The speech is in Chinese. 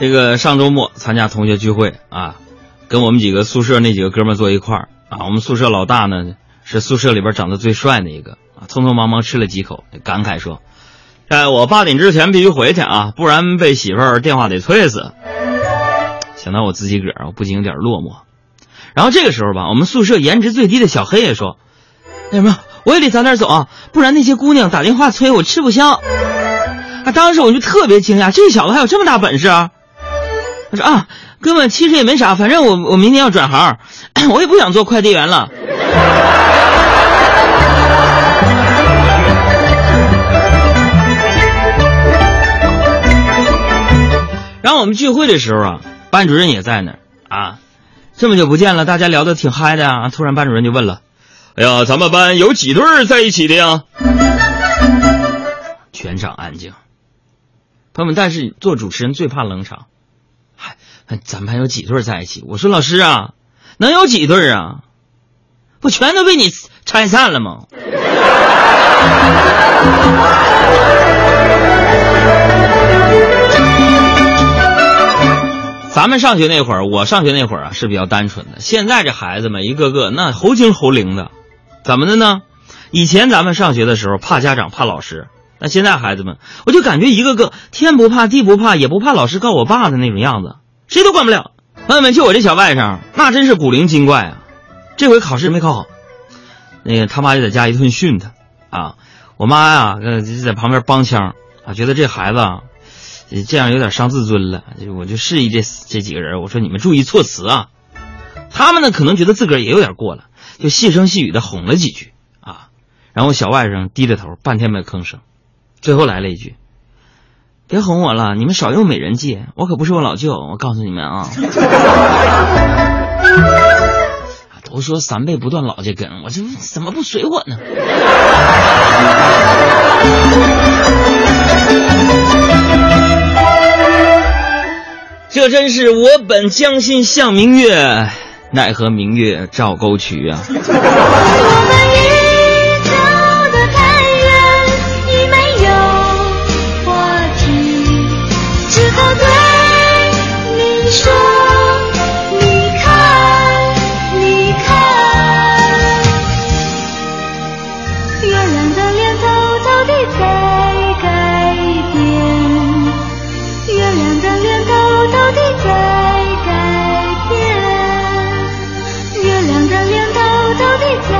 这个上周末参加同学聚会啊，跟我们几个宿舍那几个哥们坐一块儿啊。我们宿舍老大呢是宿舍里边长得最帅的一个啊，匆匆忙忙吃了几口，感慨说：“哎，我八点之前必须回去啊，不然被媳妇儿电话得催死。”想到我自己个儿，我不禁有点落寞。然后这个时候吧，我们宿舍颜值最低的小黑也说：“那什么，我也得早点走啊，不然那些姑娘打电话催我吃不消。”啊，当时我就特别惊讶，这小子还有这么大本事啊！他说啊，哥们，其实也没啥，反正我我明天要转行，我也不想做快递员了。然后我们聚会的时候啊，班主任也在那儿啊，这么久不见了，大家聊得挺嗨的啊。突然班主任就问了：“哎呀，咱们班有几对在一起的呀？”全场安静。朋友们，但是做主持人最怕冷场。咱们班有几对在一起？我说老师啊，能有几对啊？不全都被你拆散了吗？咱们上学那会儿，我上学那会儿啊是比较单纯的。现在这孩子们一个个那猴精猴灵的，怎么的呢？以前咱们上学的时候怕家长怕老师，那现在孩子们，我就感觉一个个天不怕地不怕，也不怕老师告我爸的那种样子，谁都管不了。朋友们，就我这小外甥，那真是古灵精怪啊！这回考试没考好，那个他妈就在家一顿训他啊。我妈呀，呃，就在旁边帮腔啊，觉得这孩子啊。这样有点伤自尊了，我就示意这这几个人，我说你们注意措辞啊。他们呢可能觉得自个儿也有点过了，就细声细语的哄了几句啊。然后小外甥低着头，半天没吭声，最后来了一句：“别哄我了，你们少用美人计，我可不是我老舅，我告诉你们啊。”都说三辈不断老家根，我这怎么不随我呢？这真是我本将心向明月，奈何明月照沟渠啊！月亮的脸偷偷的在改变月亮的脸偷偷的在改变月亮的脸偷偷的在